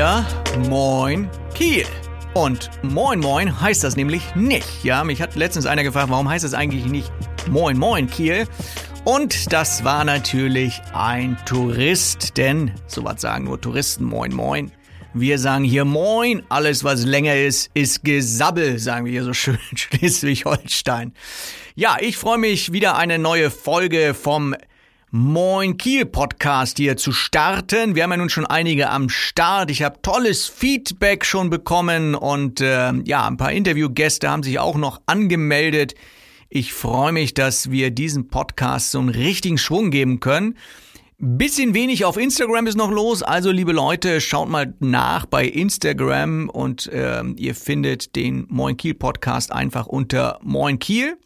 wieder Moin Kiel. Und Moin Moin heißt das nämlich nicht. Ja, mich hat letztens einer gefragt, warum heißt das eigentlich nicht Moin Moin Kiel? Und das war natürlich ein Tourist, denn sowas sagen nur Touristen Moin Moin. Wir sagen hier Moin, alles was länger ist, ist Gesabbel, sagen wir hier so schön in Schleswig-Holstein. Ja, ich freue mich wieder eine neue Folge vom Moin Kiel Podcast hier zu starten. Wir haben ja nun schon einige am Start. Ich habe tolles Feedback schon bekommen und äh, ja, ein paar Interviewgäste haben sich auch noch angemeldet. Ich freue mich, dass wir diesem Podcast so einen richtigen Schwung geben können. Bisschen wenig auf Instagram ist noch los, also liebe Leute, schaut mal nach bei Instagram und äh, ihr findet den Moin Kiel Podcast einfach unter Moin Kiel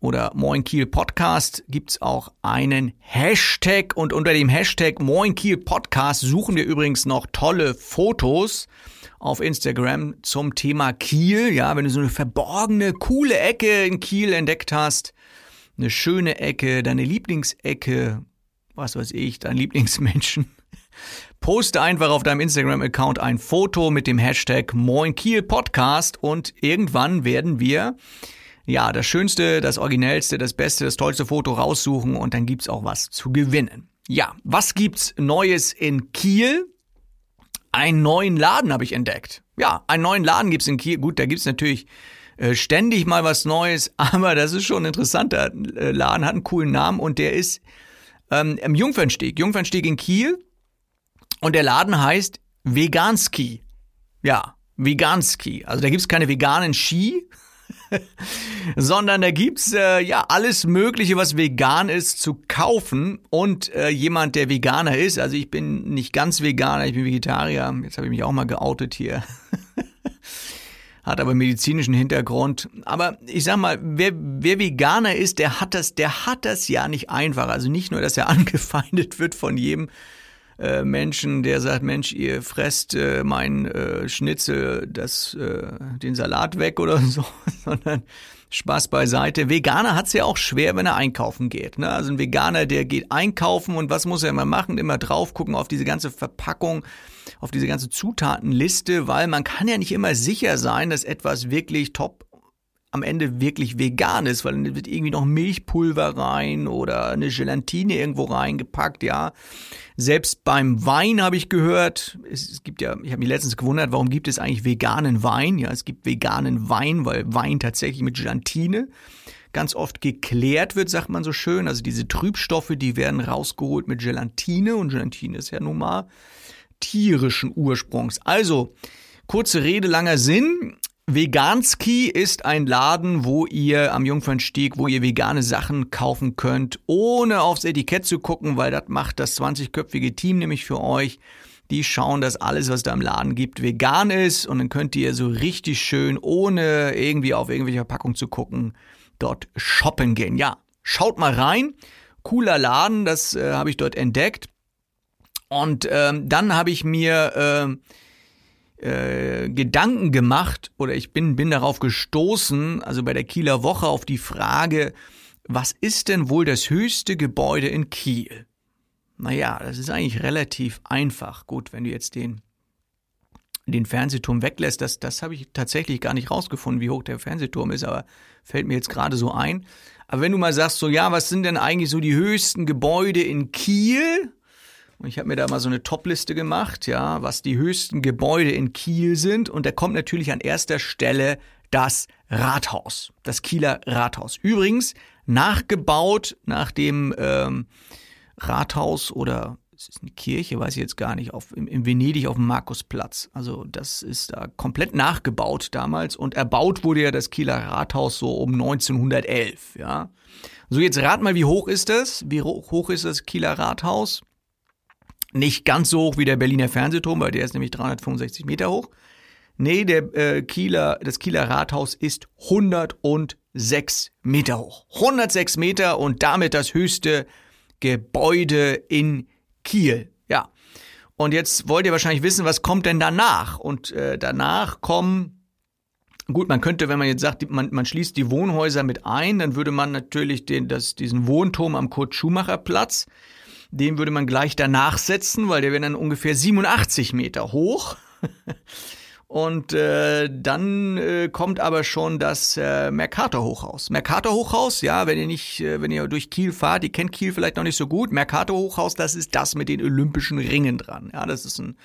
oder Moin Kiel Podcast gibt's auch einen Hashtag und unter dem Hashtag Moin Kiel Podcast suchen wir übrigens noch tolle Fotos auf Instagram zum Thema Kiel. Ja, wenn du so eine verborgene, coole Ecke in Kiel entdeckt hast, eine schöne Ecke, deine Lieblingsecke, was weiß ich, dein Lieblingsmenschen. Poste einfach auf deinem Instagram-Account ein Foto mit dem Hashtag Moin Kiel Podcast und irgendwann werden wir ja, das Schönste, das Originellste, das Beste, das tollste Foto raussuchen und dann gibt's auch was zu gewinnen. Ja, was gibt's Neues in Kiel? Einen neuen Laden habe ich entdeckt. Ja, einen neuen Laden gibt's in Kiel. Gut, da gibt's natürlich äh, ständig mal was Neues, aber das ist schon ein interessanter äh, Laden, hat einen coolen Namen und der ist ähm, im Jungfernstieg, Jungfernstieg in Kiel und der Laden heißt Veganski. Ja, Veganski. Also da gibt's keine veganen Ski, sondern da gibt's äh, ja alles Mögliche, was vegan ist, zu kaufen. Und äh, jemand, der Veganer ist, also ich bin nicht ganz Veganer, ich bin Vegetarier. Jetzt habe ich mich auch mal geoutet hier. hat aber medizinischen Hintergrund. Aber ich sag mal, wer, wer Veganer ist, der hat das, der hat das ja nicht einfach. Also nicht nur, dass er angefeindet wird von jedem äh, Menschen, der sagt, Mensch, ihr fresst äh, mein äh, Schnitzel, das, äh, den Salat weg oder so, sondern Spaß beiseite. Veganer hat's ja auch schwer, wenn er einkaufen geht. Ne? Also ein Veganer, der geht einkaufen und was muss er immer machen? Immer drauf gucken auf diese ganze Verpackung, auf diese ganze Zutatenliste, weil man kann ja nicht immer sicher sein, dass etwas wirklich top am Ende wirklich vegan ist, weil dann wird irgendwie noch Milchpulver rein oder eine Gelatine irgendwo reingepackt, ja. Selbst beim Wein habe ich gehört, es, gibt ja, ich habe mich letztens gewundert, warum gibt es eigentlich veganen Wein? Ja, es gibt veganen Wein, weil Wein tatsächlich mit Gelatine ganz oft geklärt wird, sagt man so schön. Also diese Trübstoffe, die werden rausgeholt mit Gelatine und Gelatine ist ja nun mal tierischen Ursprungs. Also, kurze Rede, langer Sinn. Veganski ist ein Laden, wo ihr am Jungfernstieg, wo ihr vegane Sachen kaufen könnt, ohne aufs Etikett zu gucken, weil das macht das 20-köpfige Team nämlich für euch. Die schauen, dass alles, was da im Laden gibt, vegan ist und dann könnt ihr so richtig schön, ohne irgendwie auf irgendwelche Verpackung zu gucken, dort shoppen gehen. Ja, schaut mal rein. Cooler Laden, das äh, habe ich dort entdeckt. Und ähm, dann habe ich mir äh, äh, Gedanken gemacht oder ich bin, bin darauf gestoßen, also bei der Kieler Woche auf die Frage, was ist denn wohl das höchste Gebäude in Kiel? Naja, das ist eigentlich relativ einfach. Gut, wenn du jetzt den, den Fernsehturm weglässt, das, das habe ich tatsächlich gar nicht rausgefunden, wie hoch der Fernsehturm ist, aber fällt mir jetzt gerade so ein. Aber wenn du mal sagst, so ja, was sind denn eigentlich so die höchsten Gebäude in Kiel? Und ich habe mir da mal so eine Topliste gemacht, ja, was die höchsten Gebäude in Kiel sind. Und da kommt natürlich an erster Stelle das Rathaus, das Kieler Rathaus. Übrigens nachgebaut nach dem ähm, Rathaus oder es ist eine Kirche, weiß ich jetzt gar nicht, auf, im, in Venedig auf dem Markusplatz. Also das ist da komplett nachgebaut damals und erbaut wurde ja das Kieler Rathaus so um 1911, ja. So, jetzt rat mal, wie hoch ist das? Wie hoch ist das Kieler Rathaus? Nicht ganz so hoch wie der Berliner Fernsehturm, weil der ist nämlich 365 Meter hoch. Nee, der äh, Kieler, das Kieler Rathaus ist 106 Meter hoch. 106 Meter und damit das höchste Gebäude in Kiel. Ja. Und jetzt wollt ihr wahrscheinlich wissen, was kommt denn danach? Und äh, danach kommen, gut, man könnte, wenn man jetzt sagt, man, man schließt die Wohnhäuser mit ein, dann würde man natürlich den, das, diesen Wohnturm am Kurt-Schumacher-Platz Den würde man gleich danach setzen, weil der wäre dann ungefähr 87 Meter hoch. Und äh, dann äh, kommt aber schon das äh, Mercator Hochhaus. Mercator Hochhaus, ja, wenn ihr nicht, äh, wenn ihr durch Kiel fahrt, ihr kennt Kiel vielleicht noch nicht so gut. Mercator Hochhaus, das ist das mit den Olympischen Ringen dran. Ja, das ist ein,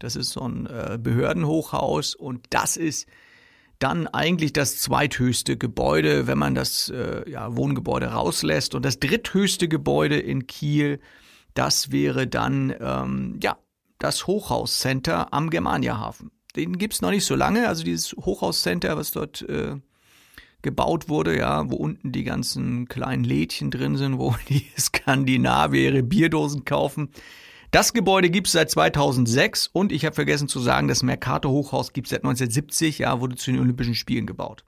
das ist so ein äh, Behördenhochhaus und das ist dann eigentlich das zweithöchste Gebäude, wenn man das äh, ja, Wohngebäude rauslässt. Und das dritthöchste Gebäude in Kiel, das wäre dann ähm, ja das Hochhauscenter am Germaniahafen den gibt's noch nicht so lange. Also dieses Hochhauscenter, was dort äh, gebaut wurde, ja, wo unten die ganzen kleinen Lädchen drin sind, wo die Skandinavier ihre Bierdosen kaufen. Das Gebäude gibt's seit 2006 und ich habe vergessen zu sagen, das Mercator Hochhaus gibt's seit 1970, ja, wurde zu den Olympischen Spielen gebaut.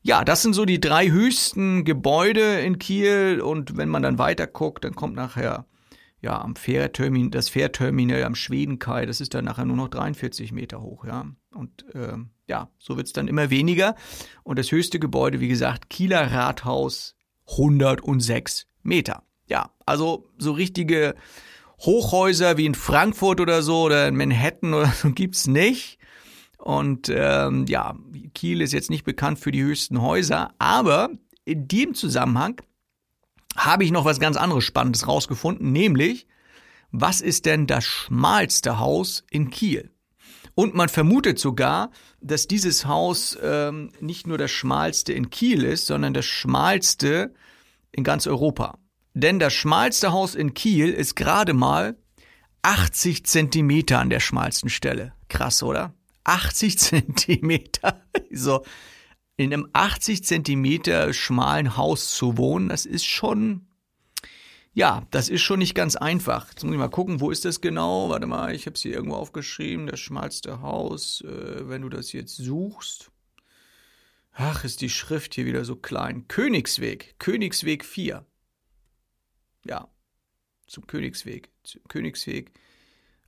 Ja, das sind so die drei höchsten Gebäude in Kiel und wenn man dann weiter guckt, dann kommt nachher ja, am Fährtermin, das Fährterminal am Schwedenkai, das ist dann nachher nur noch 43 Meter hoch, ja. Und äh, ja, so wird's dann immer weniger. Und das höchste Gebäude, wie gesagt, Kieler Rathaus, 106 Meter. Ja, also so richtige Hochhäuser wie in Frankfurt oder so oder in Manhattan oder so gibt's nicht. Und ähm, ja, Kiel ist jetzt nicht bekannt für die höchsten Häuser, aber in dem Zusammenhang habe ich noch was ganz anderes Spannendes rausgefunden, nämlich, was ist denn das schmalste Haus in Kiel? Und man vermutet sogar, dass dieses Haus ähm, nicht nur das schmalste in Kiel ist, sondern das schmalste in ganz Europa. Denn das schmalste Haus in Kiel ist gerade mal 80 Zentimeter an der schmalsten Stelle. Krass, oder? 80 Zentimeter. So, in einem 80 Zentimeter schmalen Haus zu wohnen, das ist schon, ja, das ist schon nicht ganz einfach. Jetzt muss ich mal gucken, wo ist das genau? Warte mal, ich habe es hier irgendwo aufgeschrieben, das schmalste Haus, äh, wenn du das jetzt suchst. Ach, ist die Schrift hier wieder so klein. Königsweg, Königsweg 4. Ja, zum Königsweg, zum Königsweg.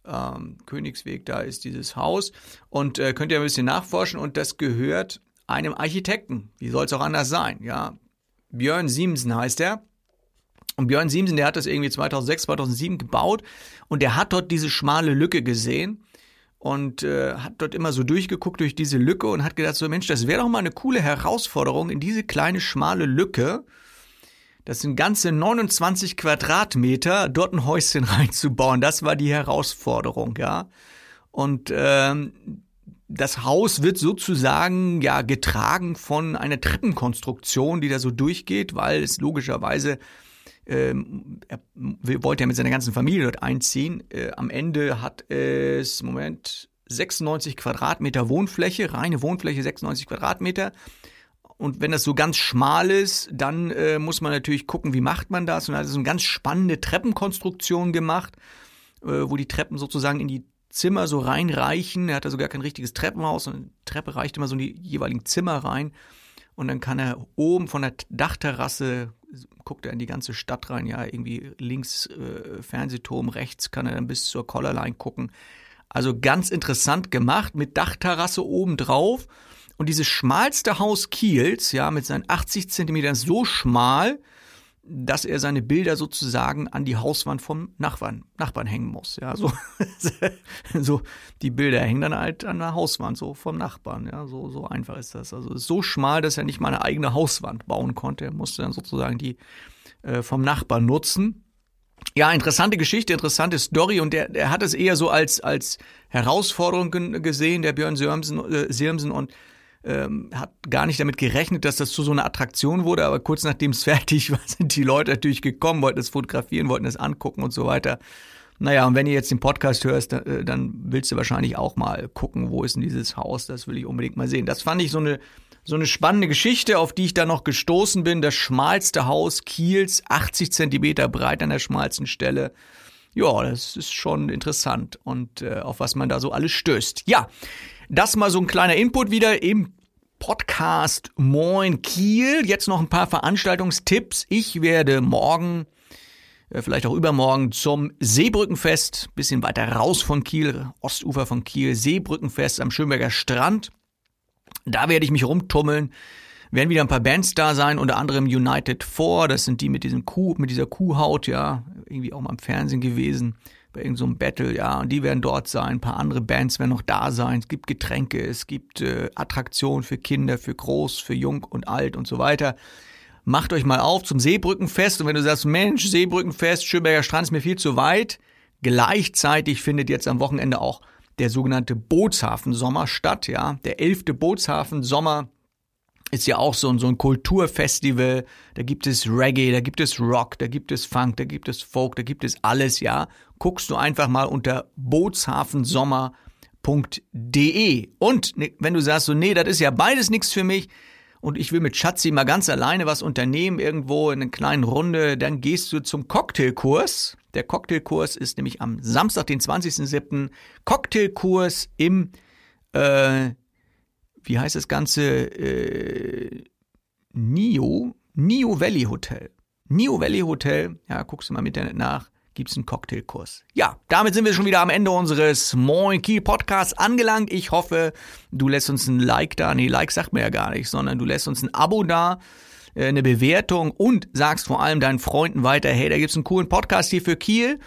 Ähm, Königsweg, da ist dieses Haus. Und äh, könnt ihr ein bisschen nachforschen und das gehört einem Architekten. Wie soll es auch anders sein? Ja, Björn Siemsen heißt er. Und Björn Siemsen, der hat das irgendwie 2006, 2007 gebaut und der hat dort diese schmale Lücke gesehen und äh, hat dort immer so durchgeguckt durch diese Lücke und hat gedacht, so Mensch, das wäre doch mal eine coole Herausforderung, in diese kleine schmale Lücke, das sind ganze 29 Quadratmeter, dort ein Häuschen reinzubauen. Das war die Herausforderung, ja. Und ähm, das Haus wird sozusagen ja getragen von einer Treppenkonstruktion, die da so durchgeht, weil es logischerweise ähm, er wollte ja mit seiner ganzen Familie dort einziehen. Äh, am Ende hat es, Moment, 96 Quadratmeter Wohnfläche, reine Wohnfläche 96 Quadratmeter. Und wenn das so ganz schmal ist, dann äh, muss man natürlich gucken, wie macht man das. Und er hat so eine ganz spannende Treppenkonstruktion gemacht, äh, wo die Treppen sozusagen in die Zimmer so reinreichen. Er hat also gar kein richtiges Treppenhaus, sondern die Treppe reicht immer so in die jeweiligen Zimmer rein. Und dann kann er oben von der Dachterrasse, guckt er in die ganze Stadt rein, ja, irgendwie links äh, Fernsehturm, rechts kann er dann bis zur Collarline gucken. Also ganz interessant gemacht mit Dachterrasse oben drauf. Und dieses schmalste Haus Kiels, ja, mit seinen 80 Zentimetern so schmal, dass er seine Bilder sozusagen an die Hauswand vom Nachbarn, Nachbarn hängen muss. Ja, so, so die Bilder hängen dann halt an der Hauswand, so vom Nachbarn. Ja, so, so einfach ist das. Also ist so schmal, dass er nicht mal eine eigene Hauswand bauen konnte. Er musste dann sozusagen die äh, vom Nachbarn nutzen. Ja, interessante Geschichte, interessante Story und der, der hat es eher so als, als Herausforderung gesehen, der Björn Sirmsen, äh, Sirmsen und ähm, hat gar nicht damit gerechnet, dass das zu so einer Attraktion wurde, aber kurz nachdem es fertig war, sind die Leute natürlich gekommen, wollten es fotografieren, wollten es angucken und so weiter. Naja, und wenn ihr jetzt den Podcast hörst, dann, äh, dann willst du wahrscheinlich auch mal gucken, wo ist denn dieses Haus? Das will ich unbedingt mal sehen. Das fand ich so eine, so eine spannende Geschichte, auf die ich da noch gestoßen bin. Das schmalste Haus Kiels, 80 Zentimeter breit an der schmalsten Stelle. Ja, das ist schon interessant und äh, auf was man da so alles stößt. Ja, das mal so ein kleiner Input wieder im Podcast Moin Kiel. Jetzt noch ein paar Veranstaltungstipps. Ich werde morgen, äh, vielleicht auch übermorgen zum Seebrückenfest, bisschen weiter raus von Kiel, Ostufer von Kiel, Seebrückenfest am Schönberger Strand. Da werde ich mich rumtummeln. Werden wieder ein paar Bands da sein, unter anderem United 4, das sind die mit diesem Kuh, mit dieser Kuhhaut, ja, irgendwie auch mal im Fernsehen gewesen, bei irgendeinem so Battle, ja, und die werden dort sein, ein paar andere Bands werden noch da sein, es gibt Getränke, es gibt äh, Attraktionen für Kinder, für groß, für jung und alt und so weiter. Macht euch mal auf zum Seebrückenfest. Und wenn du sagst, Mensch, Seebrückenfest, Schönberger Strand ist mir viel zu weit, gleichzeitig findet jetzt am Wochenende auch der sogenannte Bootshafen Sommer statt, ja, der elfte Bootshafen Sommer ist ja auch so, so ein Kulturfestival. Da gibt es Reggae, da gibt es Rock, da gibt es Funk, da gibt es Folk, da gibt es alles, ja. Guckst du einfach mal unter bootshafensommer.de. Und ne, wenn du sagst so, nee, das ist ja beides nichts für mich und ich will mit Schatzi mal ganz alleine was unternehmen, irgendwo in einer kleinen Runde, dann gehst du zum Cocktailkurs. Der Cocktailkurs ist nämlich am Samstag, den 20.07. Cocktailkurs im äh, wie heißt das Ganze? Äh, Nio, Nio Valley Hotel. Nio Valley Hotel, ja, guckst du mal im Internet nach, gibt's einen Cocktailkurs. Ja, damit sind wir schon wieder am Ende unseres Moin Kiel Podcasts angelangt. Ich hoffe, du lässt uns ein Like da. Nee, Like sagt mir ja gar nicht, sondern du lässt uns ein Abo da äh, eine Bewertung und sagst vor allem deinen Freunden weiter, hey, da gibt's einen coolen Podcast hier für Kiel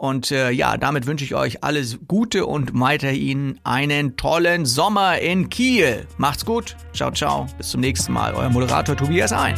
und äh, ja, damit wünsche ich euch alles Gute und weiterhin einen tollen Sommer in Kiel. Macht's gut. Ciao, ciao. Bis zum nächsten Mal. Euer Moderator Tobias Ein.